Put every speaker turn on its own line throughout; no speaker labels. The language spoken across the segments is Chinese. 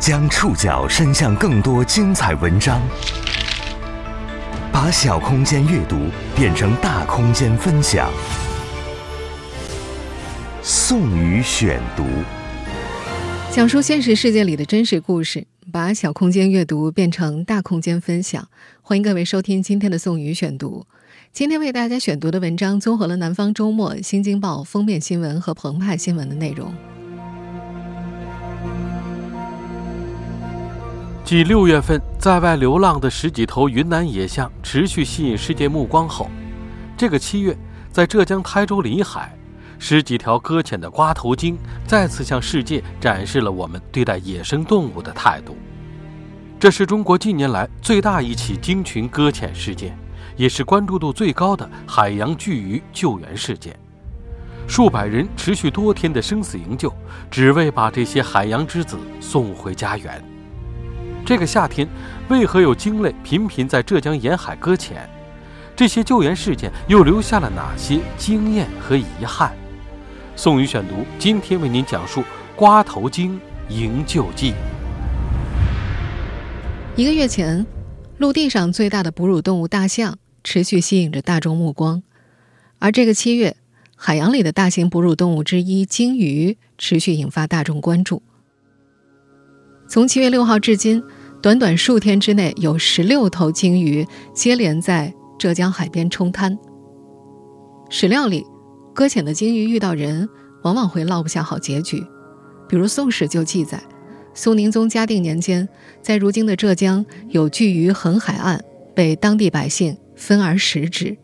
将触角伸向更多精彩文章，把小空间阅读变成大空间分享。宋宇选读，
讲述现实世界里的真实故事，把小空间阅读变成大空间分享。欢迎各位收听今天的宋宇选读。今天为大家选读的文章综合了《南方周末》《新京报》封面新闻和澎湃新闻的内容。
继六月份在外流浪的十几头云南野象持续吸引世界目光后，这个七月，在浙江台州临海，十几条搁浅的瓜头鲸再次向世界展示了我们对待野生动物的态度。这是中国近年来最大一起鲸群搁浅事件，也是关注度最高的海洋巨鱼救援事件。数百人持续多天的生死营救，只为把这些海洋之子送回家园。这个夏天，为何有鲸类频频在浙江沿海搁浅？这些救援事件又留下了哪些经验和遗憾？宋宇选读今天为您讲述《瓜头鲸营救记》。
一个月前，陆地上最大的哺乳动物大象持续吸引着大众目光，而这个七月，海洋里的大型哺乳动物之一鲸鱼持续引发大众关注。从七月六号至今。短短数天之内，有十六头鲸鱼接连在浙江海边冲滩。史料里，搁浅的鲸鱼遇到人，往往会落不下好结局。比如《宋史》就记载，苏宁宗嘉定年间，在如今的浙江有巨鱼横海岸，被当地百姓分而食之。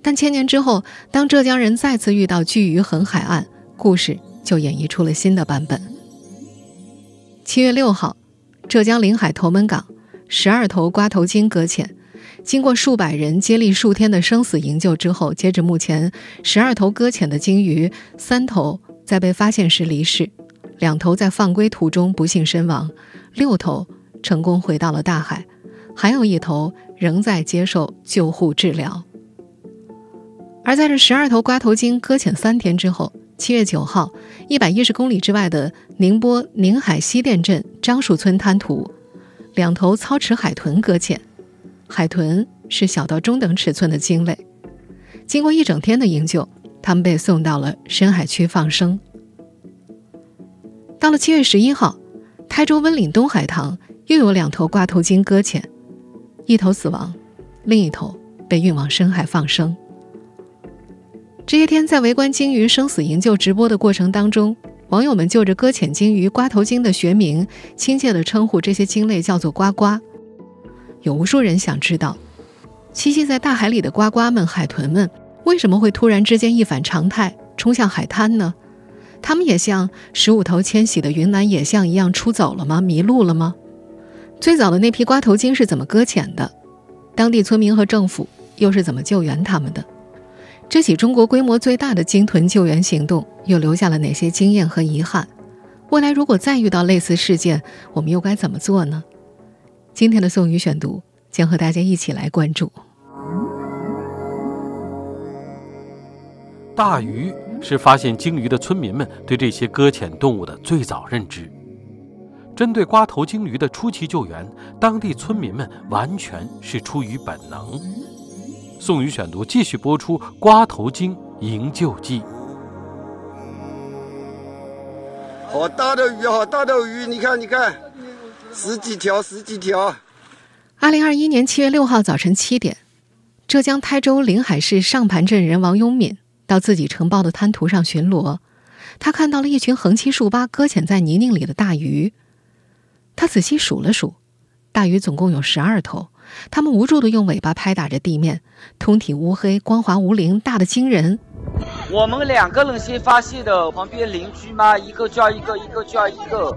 但千年之后，当浙江人再次遇到巨鱼横海岸，故事就演绎出了新的版本。七月六号。浙江临海头门港，十二头瓜头鲸搁浅。经过数百人接力数天的生死营救之后，截至目前，十二头搁浅的鲸鱼，三头在被发现时离世，两头在放归途中不幸身亡，六头成功回到了大海，还有一头仍在接受救护治疗。而在这十二头瓜头鲸搁浅三天之后。七月九号，一百一十公里之外的宁波宁海西店镇樟树村滩涂，两头操齿海豚搁浅。海豚是小到中等尺寸的鲸类。经过一整天的营救，它们被送到了深海区放生。到了七月十一号，台州温岭东海塘又有两头挂头鲸搁浅，一头死亡，另一头被运往深海放生。这些天，在围观鲸鱼生死营救直播的过程当中，网友们就着搁浅鲸鱼瓜头鲸的学名，亲切地称呼这些鲸类叫做“呱呱”。有无数人想知道，栖息在大海里的呱呱们、海豚们，为什么会突然之间一反常态，冲向海滩呢？它们也像十五头迁徙的云南野象一样出走了吗？迷路了吗？最早的那批瓜头鲸是怎么搁浅的？当地村民和政府又是怎么救援它们的？这起中国规模最大的鲸豚救援行动又留下了哪些经验和遗憾？未来如果再遇到类似事件，我们又该怎么做呢？今天的宋宇选读将和大家一起来关注。
大鱼是发现鲸鱼的村民们对这些搁浅动物的最早认知。针对瓜头鲸鱼的初期救援，当地村民们完全是出于本能。宋宇选读继续播出《瓜头鲸营救记》。
好大的鱼，好大的鱼！你看，你看，十几条，十几条。
二零二一年七月六号早晨七点，浙江台州临海市上盘镇人王永敏到自己承包的滩涂上巡逻，他看到了一群横七竖八搁浅在泥泞里的大鱼。他仔细数了数，大鱼总共有十二头。它们无助地用尾巴拍打着地面，通体乌黑，光滑无鳞，大得惊人。
我们两个人先发现的，旁边邻居嘛，一个叫一个，一个叫一个。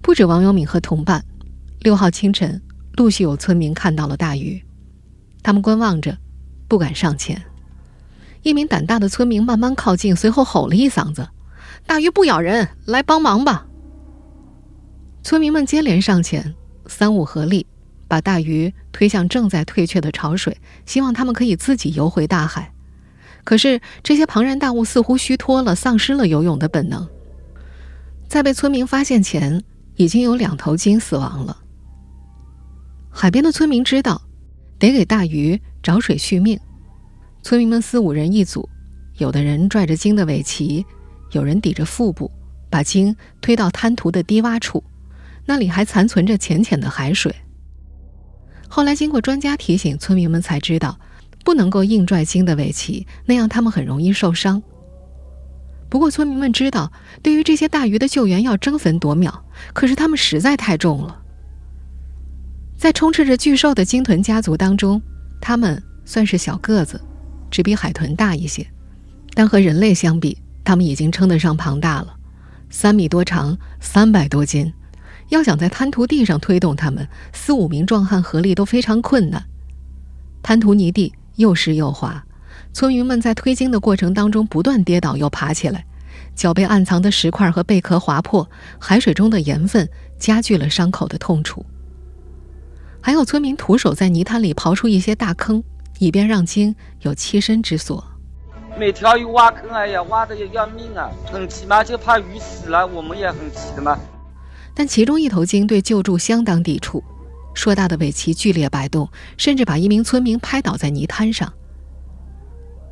不止王永敏和同伴，六号清晨，陆续有村民看到了大鱼，他们观望着，不敢上前。一名胆大的村民慢慢靠近，随后吼了一嗓子：“大鱼不咬人，来帮忙吧！”村民们接连上前，三五合力。把大鱼推向正在退却的潮水，希望他们可以自己游回大海。可是这些庞然大物似乎虚脱了，丧失了游泳的本能。在被村民发现前，已经有两头鲸死亡了。海边的村民知道，得给大鱼找水续命。村民们四五人一组，有的人拽着鲸的尾鳍，有人抵着腹部，把鲸推到滩涂的低洼处，那里还残存着浅浅的海水。后来经过专家提醒，村民们才知道，不能够硬拽鲸的尾鳍，那样它们很容易受伤。不过村民们知道，对于这些大鱼的救援要争分夺秒，可是它们实在太重了。在充斥着巨兽的鲸豚家族当中，它们算是小个子，只比海豚大一些，但和人类相比，它们已经称得上庞大了，三米多长，三百多斤。要想在滩涂地上推动它们，四五名壮汉合力都非常困难。滩涂泥地又湿又滑。村民们在推鲸的过程当中不断跌倒又爬起来，脚被暗藏的石块和贝壳划破，海水中的盐分加剧了伤口的痛楚。还有村民徒手在泥滩里刨出一些大坑，以便让鲸有栖身之所。
每条鱼挖坑，哎呀，挖的要命啊！很急嘛，就怕鱼死了，我们也很急的嘛。
但其中一头鲸对救助相当抵触，硕大的尾鳍剧烈摆动，甚至把一名村民拍倒在泥滩上。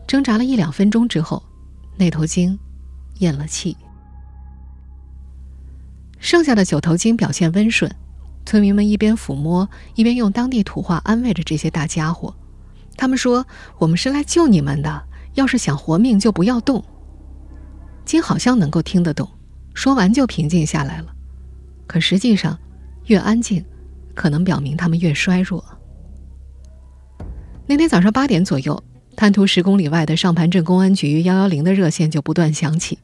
挣扎了一两分钟之后，那头鲸咽了气。剩下的九头鲸表现温顺，村民们一边抚摸，一边用当地土话安慰着这些大家伙。他们说：“我们是来救你们的，要是想活命就不要动。”鲸好像能够听得懂，说完就平静下来了。可实际上，越安静，可能表明他们越衰弱。那天早上八点左右。滩涂十公里外的上盘镇公安局幺幺零的热线就不断响起。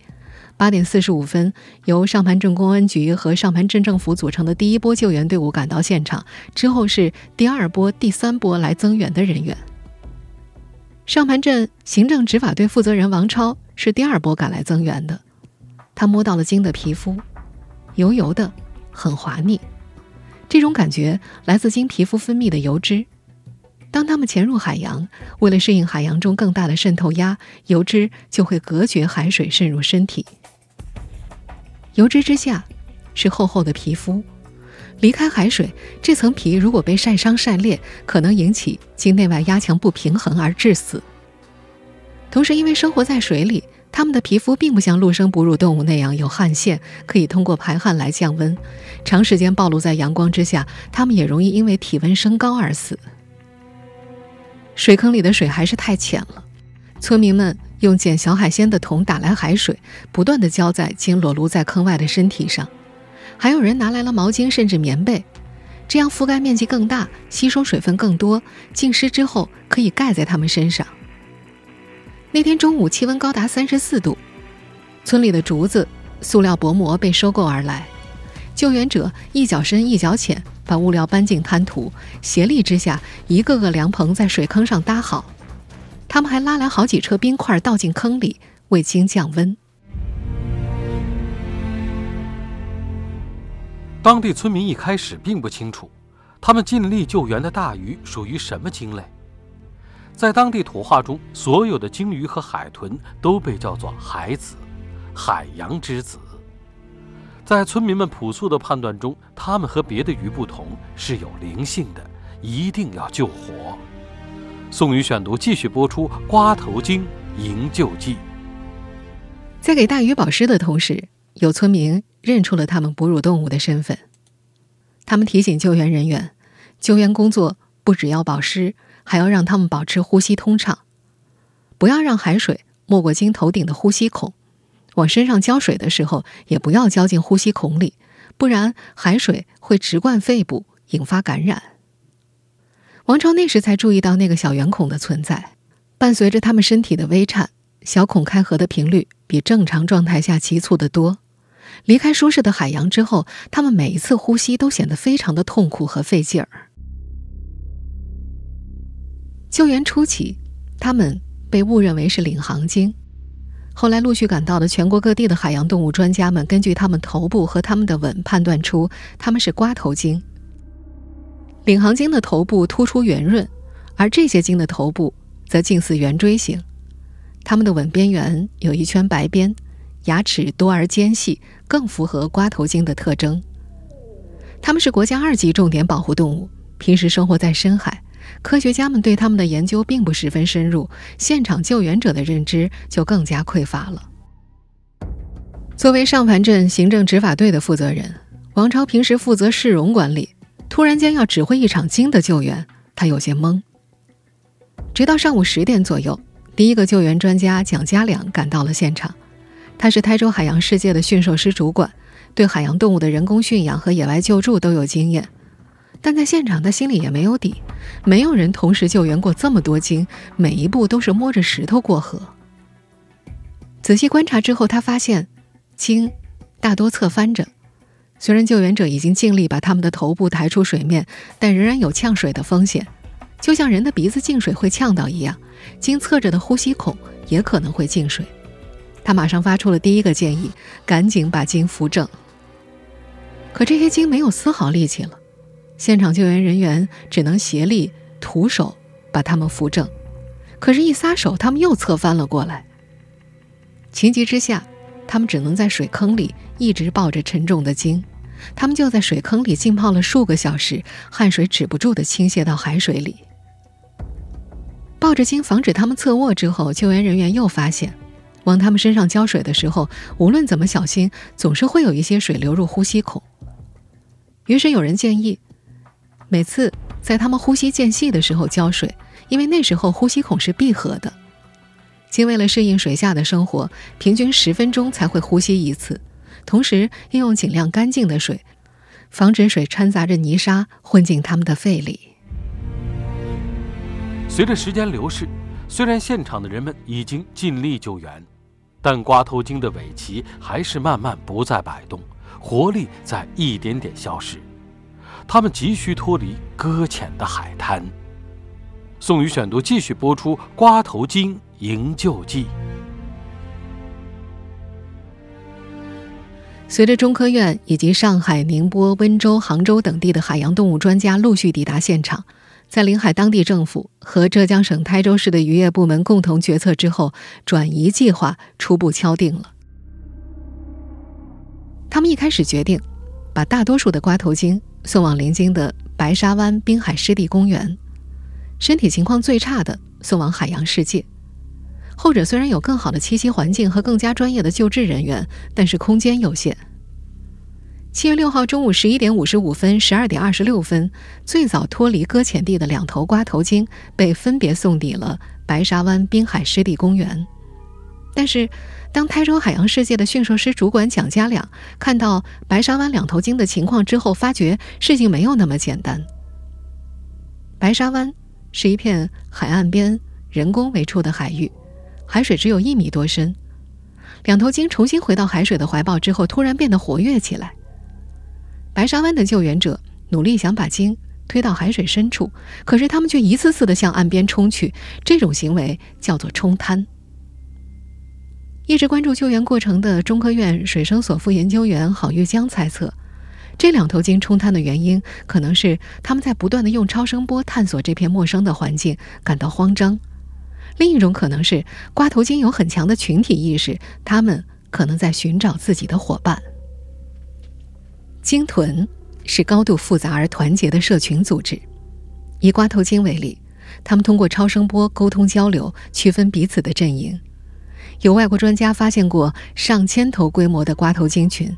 八点四十五分，由上盘镇公安局和上盘镇政府组成的第一波救援队伍赶到现场，之后是第二波、第三波来增援的人员。上盘镇行政执法队负责人王超是第二波赶来增援的。他摸到了鲸的皮肤，油油的，很滑腻。这种感觉来自经皮肤分泌的油脂。当它们潜入海洋，为了适应海洋中更大的渗透压，油脂就会隔绝海水渗入身体。油脂之下是厚厚的皮肤，离开海水，这层皮如果被晒伤晒裂，可能引起经内外压强不平衡而致死。同时，因为生活在水里，它们的皮肤并不像陆生哺乳动物那样有汗腺，可以通过排汗来降温。长时间暴露在阳光之下，它们也容易因为体温升高而死。水坑里的水还是太浅了，村民们用捡小海鲜的桶打来海水，不断地浇在经裸露在坑外的身体上，还有人拿来了毛巾甚至棉被，这样覆盖面积更大，吸收水分更多，浸湿之后可以盖在它们身上。那天中午气温高达三十四度，村里的竹子、塑料薄膜被收购而来，救援者一脚深一脚浅。把物料搬进滩涂，协力之下，一个个凉棚在水坑上搭好。他们还拉来好几车冰块倒进坑里，为鲸降温。
当地村民一开始并不清楚，他们尽力救援的大鱼属于什么鲸类。在当地土话中，所有的鲸鱼和海豚都被叫做“海子”，海洋之子。在村民们朴素的判断中，它们和别的鱼不同，是有灵性的，一定要救活。宋宇选读继续播出《瓜头鲸营救记》。
在给大鱼保湿的同时，有村民认出了他们哺乳动物的身份。他们提醒救援人员，救援工作不只要保湿，还要让他们保持呼吸通畅，不要让海水没过鲸头顶的呼吸孔。往身上浇水的时候，也不要浇进呼吸孔里，不然海水会直灌肺部，引发感染。王超那时才注意到那个小圆孔的存在，伴随着他们身体的微颤，小孔开合的频率比正常状态下急促得多。离开舒适的海洋之后，他们每一次呼吸都显得非常的痛苦和费劲儿。救援初期，他们被误认为是领航鲸。后来陆续赶到的全国各地的海洋动物专家们，根据它们头部和它们的吻，判断出它们是瓜头鲸。领航鲸的头部突出圆润，而这些鲸的头部则近似圆锥形。它们的吻边缘有一圈白边，牙齿多而尖细，更符合瓜头鲸的特征。它们是国家二级重点保护动物，平时生活在深海。科学家们对他们的研究并不十分深入，现场救援者的认知就更加匮乏了。作为上盘镇行政执法队的负责人，王超平时负责市容管理，突然间要指挥一场鲸的救援，他有些懵。直到上午十点左右，第一个救援专家蒋家良赶到了现场，他是台州海洋世界的驯兽师主管，对海洋动物的人工驯养和野外救助都有经验。但在现场，他心里也没有底。没有人同时救援过这么多鲸，每一步都是摸着石头过河。仔细观察之后，他发现，鲸大多侧翻着。虽然救援者已经尽力把他们的头部抬出水面，但仍然有呛水的风险。就像人的鼻子进水会呛到一样，鲸侧着的呼吸孔也可能会进水。他马上发出了第一个建议：赶紧把鲸扶正。可这些鲸没有丝毫力气了。现场救援人员只能协力徒手把他们扶正，可是，一撒手，他们又侧翻了过来。情急之下，他们只能在水坑里一直抱着沉重的鲸。他们就在水坑里浸泡了数个小时，汗水止不住地倾泻到海水里。抱着鲸防止他们侧卧之后，救援人员又发现，往他们身上浇水的时候，无论怎么小心，总是会有一些水流入呼吸孔。于是有人建议。每次在他们呼吸间隙的时候浇水，因为那时候呼吸孔是闭合的。鲸为了适应水下的生活，平均十分钟才会呼吸一次，同时应用尽量干净的水，防止水掺杂着泥沙混进他们的肺里。
随着时间流逝，虽然现场的人们已经尽力救援，但瓜头鲸的尾鳍还是慢慢不再摆动，活力在一点点消失。他们急需脱离搁浅的海滩。宋宇选读继续播出《瓜头鲸营救记》。
随着中科院以及上海、宁波、温州、杭州等地的海洋动物专家陆续抵达现场，在临海当地政府和浙江省台州市的渔业部门共同决策之后，转移计划初步敲定了。他们一开始决定，把大多数的瓜头鲸。送往临京的白沙湾滨海湿地公园，身体情况最差的送往海洋世界。后者虽然有更好的栖息环境和更加专业的救治人员，但是空间有限。七月六号中午十一点五十五分、十二点二十六分，最早脱离搁浅地的两头瓜头鲸被分别送抵了白沙湾滨海湿地公园。但是，当台州海洋世界的驯兽师主管蒋家良看到白沙湾两头鲸的情况之后，发觉事情没有那么简单。白沙湾是一片海岸边人工围出的海域，海水只有一米多深。两头鲸重新回到海水的怀抱之后，突然变得活跃起来。白沙湾的救援者努力想把鲸推到海水深处，可是他们却一次次的向岸边冲去，这种行为叫做冲滩。一直关注救援过程的中科院水生所副研究员郝玉江猜测，这两头鲸冲滩的原因可能是他们在不断的用超声波探索这片陌生的环境，感到慌张；另一种可能是瓜头鲸有很强的群体意识，它们可能在寻找自己的伙伴。鲸豚是高度复杂而团结的社群组织，以瓜头鲸为例，他们通过超声波沟通交流，区分彼此的阵营。有外国专家发现过上千头规模的瓜头鲸群，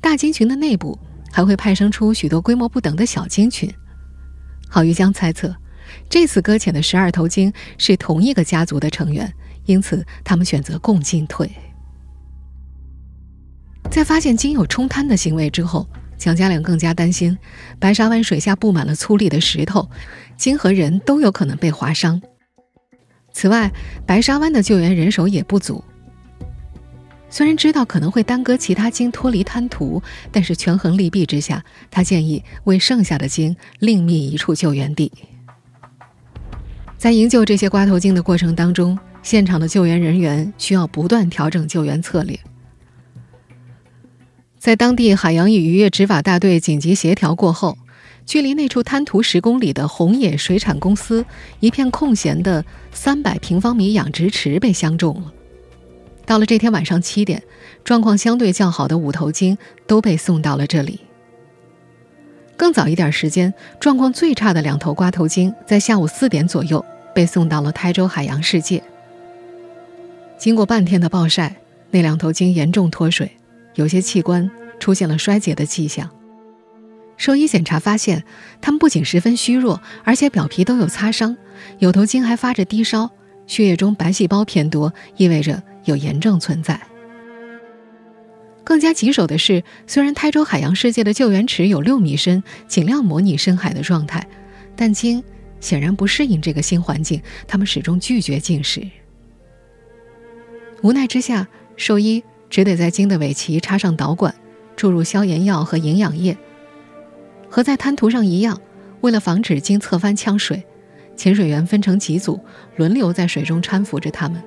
大鲸群的内部还会派生出许多规模不等的小鲸群。郝玉江猜测，这次搁浅的十二头鲸是同一个家族的成员，因此他们选择共进退。在发现鲸有冲滩的行为之后，蒋家良更加担心，白沙湾水下布满了粗砾的石头，鲸和人都有可能被划伤。此外，白沙湾的救援人手也不足。虽然知道可能会耽搁其他鲸脱离滩涂，但是权衡利弊之下，他建议为剩下的鲸另觅一处救援地。在营救这些瓜头鲸的过程当中，现场的救援人员需要不断调整救援策略。在当地海洋与渔业执法大队紧急协调过后。距离那处滩涂十公里的红野水产公司一片空闲的三百平方米养殖池被相中了。到了这天晚上七点，状况相对较好的五头鲸都被送到了这里。更早一点时间，状况最差的两头瓜头鲸在下午四点左右被送到了台州海洋世界。经过半天的暴晒，那两头鲸严重脱水，有些器官出现了衰竭的迹象。兽医检查发现，它们不仅十分虚弱，而且表皮都有擦伤，有头鲸还发着低烧，血液中白细胞偏多，意味着有炎症存在。更加棘手的是，虽然台州海洋世界的救援池有六米深，尽量模拟深海的状态，但鲸显然不适应这个新环境，它们始终拒绝进食。无奈之下，兽医只得在鲸的尾鳍插上导管，注入消炎药和营养液。和在滩涂上一样，为了防止鲸侧翻呛水，潜水员分成几组，轮流在水中搀扶着他们。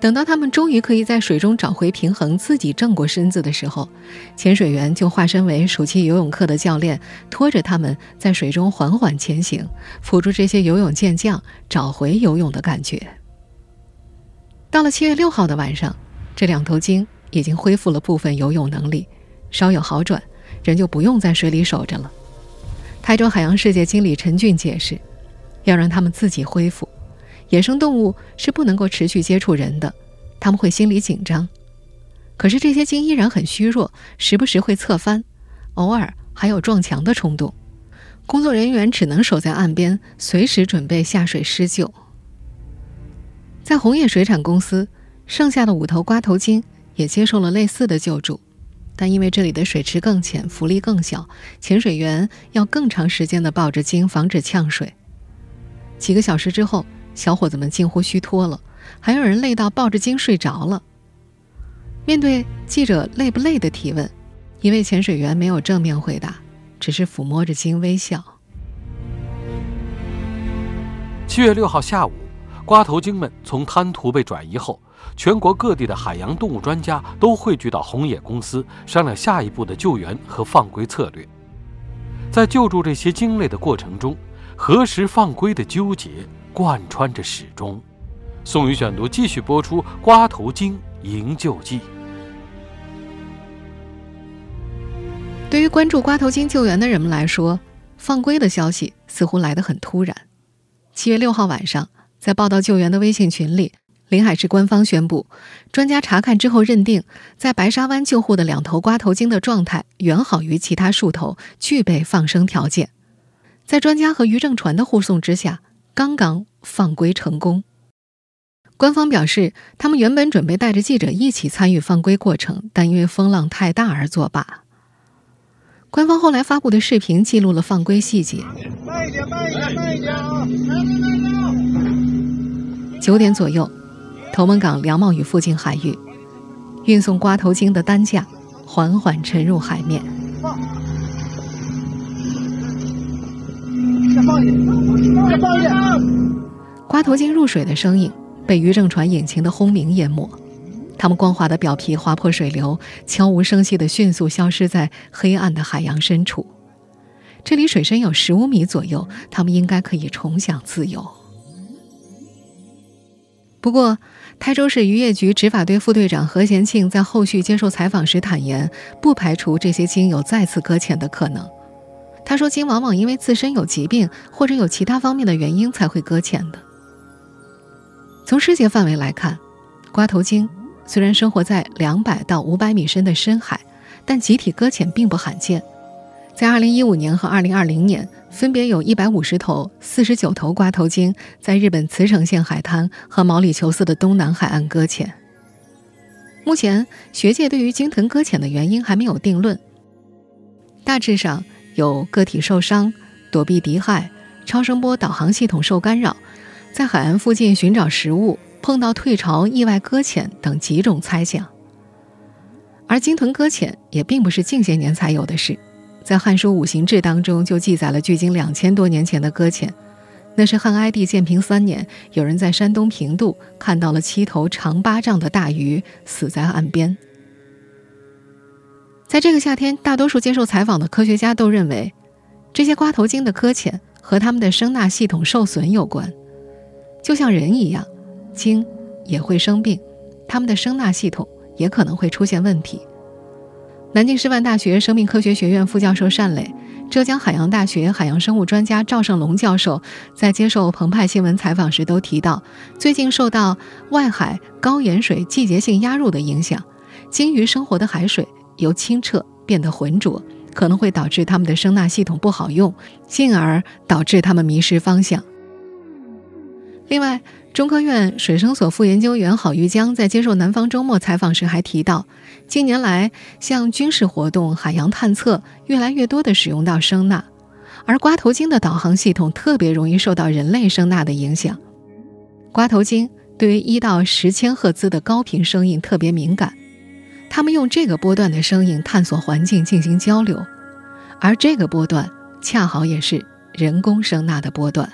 等到他们终于可以在水中找回平衡，自己正过身子的时候，潜水员就化身为暑期游泳课的教练，拖着他们在水中缓缓前行，辅助这些游泳健将找回游泳的感觉。到了七月六号的晚上，这两头鲸已经恢复了部分游泳能力，稍有好转。人就不用在水里守着了。台州海洋世界经理陈俊解释，要让他们自己恢复。野生动物是不能够持续接触人的，他们会心理紧张。可是这些鲸依然很虚弱，时不时会侧翻，偶尔还有撞墙的冲动。工作人员只能守在岸边，随时准备下水施救。在红叶水产公司，剩下的五头瓜头鲸也接受了类似的救助。但因为这里的水池更浅，浮力更小，潜水员要更长时间的抱着鲸，防止呛水。几个小时之后，小伙子们近乎虚脱了，还有人累到抱着鲸睡着了。面对记者累不累的提问，一位潜水员没有正面回答，只是抚摸着鲸微笑。
七月六号下午，瓜头鲸们从滩涂被转移后。全国各地的海洋动物专家都汇聚到红野公司，商量下一步的救援和放归策略。在救助这些鲸类的过程中，何时放归的纠结贯穿着始终。宋宇选读继续播出《瓜头鲸营救记》。
对于关注瓜头鲸救援的人们来说，放归的消息似乎来得很突然。七月六号晚上，在报道救援的微信群里。临海市官方宣布，专家查看之后认定，在白沙湾救护的两头瓜头鲸的状态远好于其他数头，具备放生条件。在专家和渔政船的护送之下，刚刚放归成功。官方表示，他们原本准备带着记者一起参与放归过程，但因为风浪太大而作罢。官方后来发布的视频记录了放归细节。慢一点，慢一点，慢一点啊！九点左右。头门港梁茂屿附近海域，运送瓜头鲸的担架缓缓沉入海面。再放一点，再放一点。瓜头鲸入水的声音被渔政船引擎的轰鸣淹没，它们光滑的表皮划破水流，悄无声息地迅速消失在黑暗的海洋深处。这里水深有十五米左右，它们应该可以重享自由。不过。台州市渔业局执法队副队长何贤庆在后续接受采访时坦言，不排除这些鲸有再次搁浅的可能。他说，鲸往往因为自身有疾病或者有其他方面的原因才会搁浅的。从世界范围来看，瓜头鲸虽然生活在两百到五百米深的深海，但集体搁浅并不罕见。在2015年和2020年。分别有一百五十头、四十九头瓜头鲸在日本茨城县海滩和毛里求斯的东南海岸搁浅。目前，学界对于鲸豚搁浅的原因还没有定论。大致上有个体受伤、躲避敌害、超声波导航系统受干扰、在海岸附近寻找食物、碰到退潮、意外搁浅等几种猜想。而鲸豚搁浅也并不是近些年才有的事。在《汉书五行志》当中就记载了距今两千多年前的搁浅，那是汉哀帝建平三年，有人在山东平度看到了七头长八丈的大鱼死在岸边。在这个夏天，大多数接受采访的科学家都认为，这些瓜头鲸的搁浅和它们的声纳系统受损有关。就像人一样，鲸也会生病，它们的声纳系统也可能会出现问题。南京师范大学生命科学学院副教授单磊浙江海洋大学海洋生物专家赵胜龙教授在接受澎湃新闻采访时都提到，最近受到外海高盐水季节性压入的影响，鲸鱼生活的海水由清澈变得浑浊，可能会导致它们的声纳系统不好用，进而导致它们迷失方向。另外，中科院水生所副研究员郝玉江在接受南方周末采访时还提到，近年来像军事活动、海洋探测越来越多的使用到声呐，而瓜头鲸的导航系统特别容易受到人类声呐的影响。瓜头鲸对于一到十千赫兹的高频声音特别敏感，它们用这个波段的声音探索环境进行交流，而这个波段恰好也是人工声呐的波段。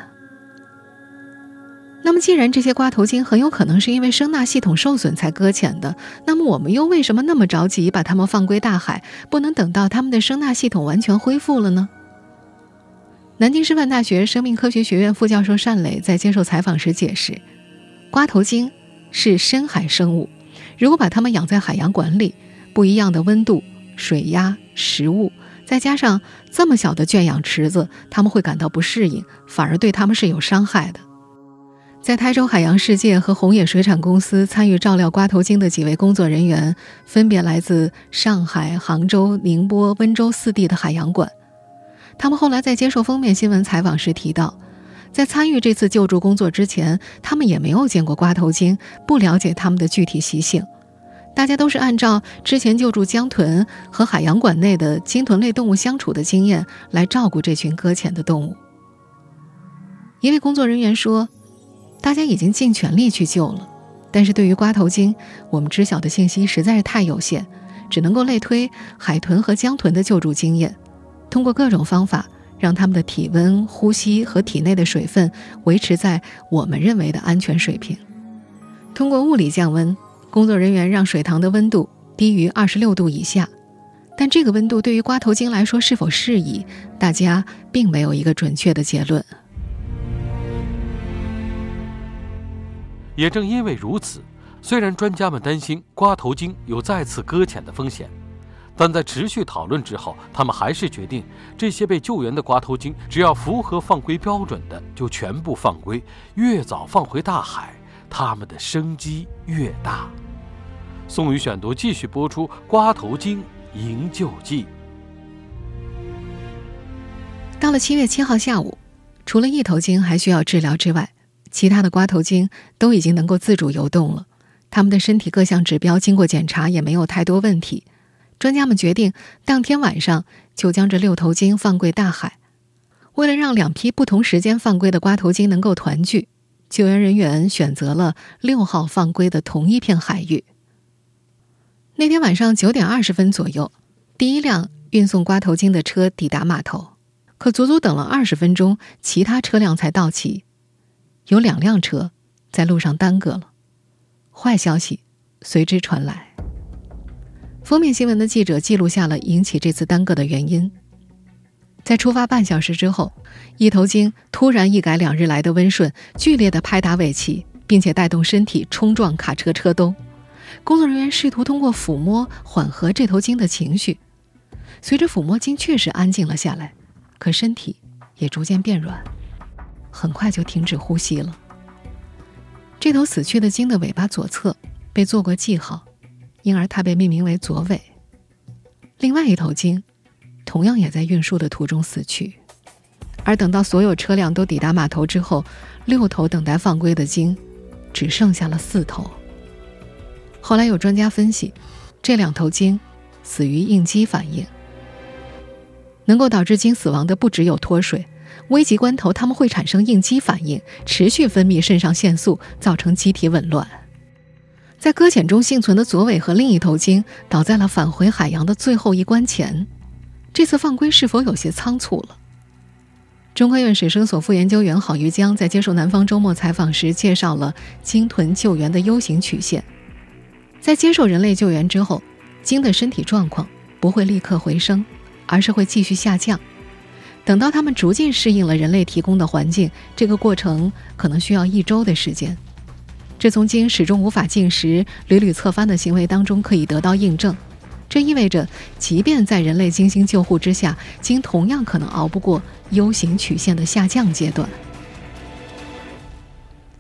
那么，既然这些瓜头鲸很有可能是因为声纳系统受损才搁浅的，那么我们又为什么那么着急把它们放归大海，不能等到它们的声纳系统完全恢复了呢？南京师范大学生命科学学院副教授单磊在接受采访时解释，瓜头鲸是深海生物，如果把它们养在海洋馆里，不一样的温度、水压、食物，再加上这么小的圈养池子，它们会感到不适应，反而对它们是有伤害的。在台州海洋世界和红野水产公司参与照料瓜头鲸的几位工作人员，分别来自上海、杭州、宁波、温州四地的海洋馆。他们后来在接受封面新闻采访时提到，在参与这次救助工作之前，他们也没有见过瓜头鲸，不了解它们的具体习性。大家都是按照之前救助江豚和海洋馆内的鲸豚类动物相处的经验来照顾这群搁浅的动物。一位工作人员说。大家已经尽全力去救了，但是对于瓜头鲸，我们知晓的信息实在是太有限，只能够类推海豚和江豚的救助经验，通过各种方法让它们的体温、呼吸和体内的水分维持在我们认为的安全水平。通过物理降温，工作人员让水塘的温度低于二十六度以下，但这个温度对于瓜头鲸来说是否适宜，大家并没有一个准确的结论。
也正因为如此，虽然专家们担心瓜头鲸有再次搁浅的风险，但在持续讨论之后，他们还是决定这些被救援的瓜头鲸，只要符合放归标准的，就全部放归。越早放回大海，它们的生机越大。宋宇选读继续播出《瓜头鲸营救记》。
到了七月七号下午，除了一头鲸还需要治疗之外，其他的瓜头鲸都已经能够自主游动了，它们的身体各项指标经过检查也没有太多问题。专家们决定当天晚上就将这六头鲸放归大海。为了让两批不同时间放归的瓜头鲸能够团聚，救援人员选择了六号放归的同一片海域。那天晚上九点二十分左右，第一辆运送瓜头鲸的车抵达码头，可足足等了二十分钟，其他车辆才到齐。有两辆车在路上耽搁了，坏消息随之传来。封面新闻的记者记录下了引起这次耽搁的原因。在出发半小时之后，一头鲸突然一改两日来的温顺，剧烈的拍打尾鳍，并且带动身体冲撞卡车车兜。工作人员试图通过抚摸缓和这头鲸的情绪。随着抚摸，鲸确实安静了下来，可身体也逐渐变软。很快就停止呼吸了。这头死去的鲸的尾巴左侧被做过记号，因而它被命名为左尾。另外一头鲸同样也在运输的途中死去。而等到所有车辆都抵达码头之后，六头等待放归的鲸只剩下了四头。后来有专家分析，这两头鲸死于应激反应。能够导致鲸死亡的不只有脱水。危急关头，他们会产生应激反应，持续分泌肾上腺素，造成机体紊乱。在搁浅中幸存的左尾和另一头鲸倒在了返回海洋的最后一关前，这次放归是否有些仓促了？中科院水生所副研究员郝玉江在接受南方周末采访时介绍了鲸豚救援的 U 型曲线。在接受人类救援之后，鲸的身体状况不会立刻回升，而是会继续下降。等到它们逐渐适应了人类提供的环境，这个过程可能需要一周的时间。这从鲸始终无法进食、屡屡侧翻的行为当中可以得到印证。这意味着，即便在人类精心救护之下，鲸同样可能熬不过 U 型曲线的下降阶段。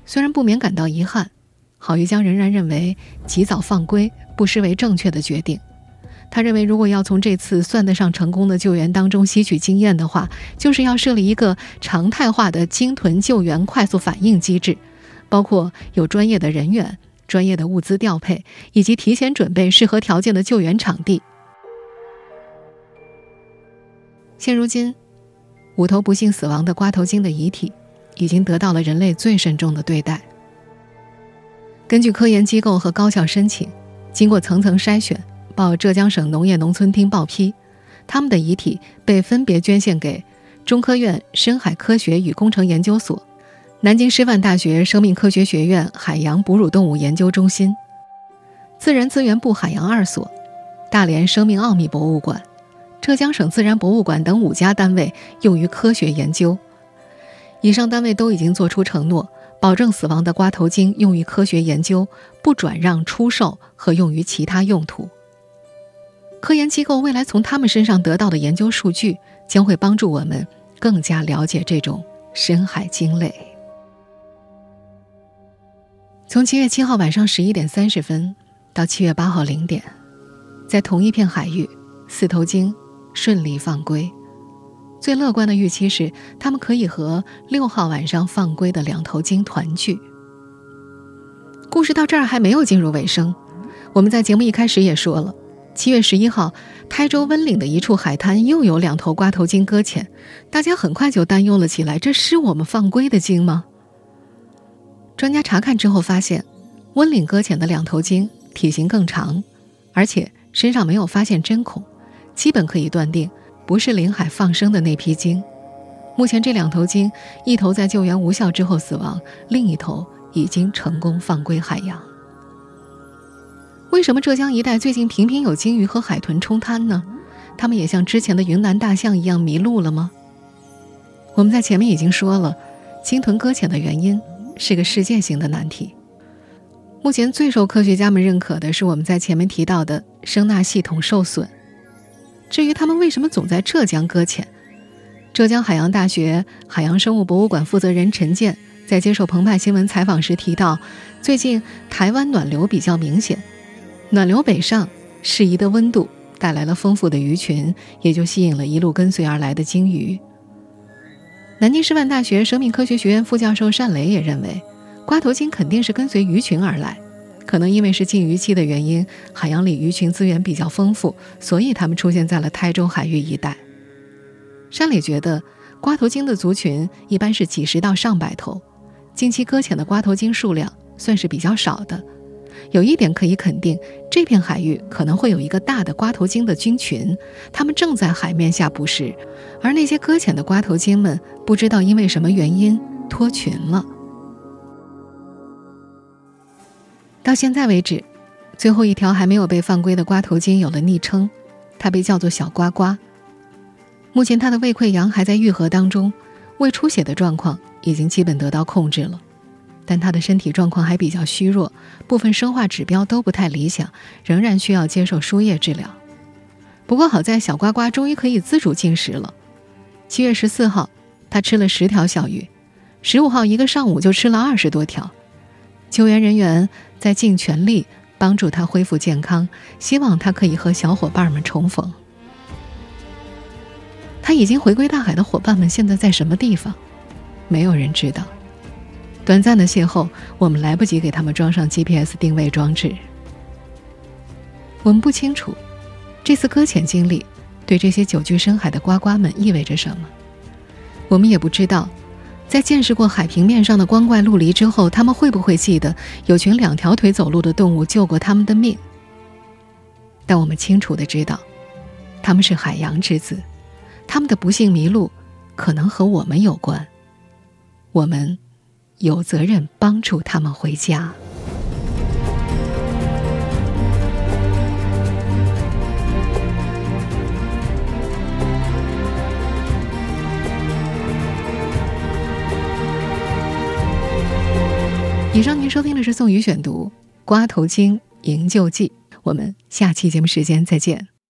虽然不免感到遗憾，郝玉江仍然认为及早放归不失为正确的决定。他认为，如果要从这次算得上成功的救援当中吸取经验的话，就是要设立一个常态化的鲸豚救援快速反应机制，包括有专业的人员。专业的物资调配，以及提前准备适合条件的救援场地。现如今，五头不幸死亡的瓜头鲸的遗体已经得到了人类最慎重的对待。根据科研机构和高校申请，经过层层筛选，报浙江省农业农村厅报批，他们的遗体被分别捐献给中科院深海科学与工程研究所。南京师范大学生命科学学院海洋哺乳动物研究中心、自然资源部海洋二所、大连生命奥秘博物馆、浙江省自然博物馆等五家单位用于科学研究。以上单位都已经作出承诺，保证死亡的瓜头鲸用于科学研究，不转让、出售和用于其他用途。科研机构未来从他们身上得到的研究数据，将会帮助我们更加了解这种深海鲸类。从七月七号晚上十一点三十分到七月八号零点，在同一片海域，四头鲸顺利放归。最乐观的预期是，它们可以和六号晚上放归的两头鲸团聚。故事到这儿还没有进入尾声。我们在节目一开始也说了，七月十一号，台州温岭的一处海滩又有两头瓜头鲸搁浅，大家很快就担忧了起来：这是我们放归的鲸吗？专家查看之后发现，温岭搁浅的两头鲸体型更长，而且身上没有发现针孔，基本可以断定不是临海放生的那批鲸。目前这两头鲸，一头在救援无效之后死亡，另一头已经成功放归海洋。为什么浙江一带最近频频有鲸鱼和海豚冲滩呢？它们也像之前的云南大象一样迷路了吗？我们在前面已经说了，鲸豚搁浅的原因。是个世界性的难题。目前最受科学家们认可的是我们在前面提到的声纳系统受损。至于他们为什么总在浙江搁浅，浙江海洋大学海洋生物博物馆负责人陈健在接受澎湃新闻采访时提到，最近台湾暖流比较明显，暖流北上，适宜的温度带来了丰富的鱼群，也就吸引了一路跟随而来的鲸鱼。南京师范大学生命科学学院副教授单雷也认为，瓜头鲸肯定是跟随鱼群而来，可能因为是禁渔期的原因，海洋里鱼群资源比较丰富，所以它们出现在了台州海域一带。单磊觉得，瓜头鲸的族群一般是几十到上百头，近期搁浅的瓜头鲸数量算是比较少的。有一点可以肯定，这片海域可能会有一个大的瓜头鲸的鲸群，它们正在海面下捕食，而那些搁浅的瓜头鲸们不知道因为什么原因脱群了。到现在为止，最后一条还没有被放归的瓜头鲸有了昵称，它被叫做小瓜瓜。目前它的胃溃疡还在愈合当中，胃出血的状况已经基本得到控制了。但他的身体状况还比较虚弱，部分生化指标都不太理想，仍然需要接受输液治疗。不过好在小呱呱终于可以自主进食了。七月十四号，他吃了十条小鱼；十五号一个上午就吃了二十多条。救援人员在尽全力帮助他恢复健康，希望他可以和小伙伴们重逢。他已经回归大海的伙伴们现在在什么地方？没有人知道。短暂的邂逅，我们来不及给他们装上 GPS 定位装置。我们不清楚，这次搁浅经历对这些久居深海的呱呱们意味着什么。我们也不知道，在见识过海平面上的光怪陆离之后，他们会不会记得有群两条腿走路的动物救过他们的命。但我们清楚的知道，他们是海洋之子，他们的不幸迷路，可能和我们有关。我们。有责任帮助他们回家。以上您收听的是宋宇选读《瓜头精营救记》，我们下期节目时间再见。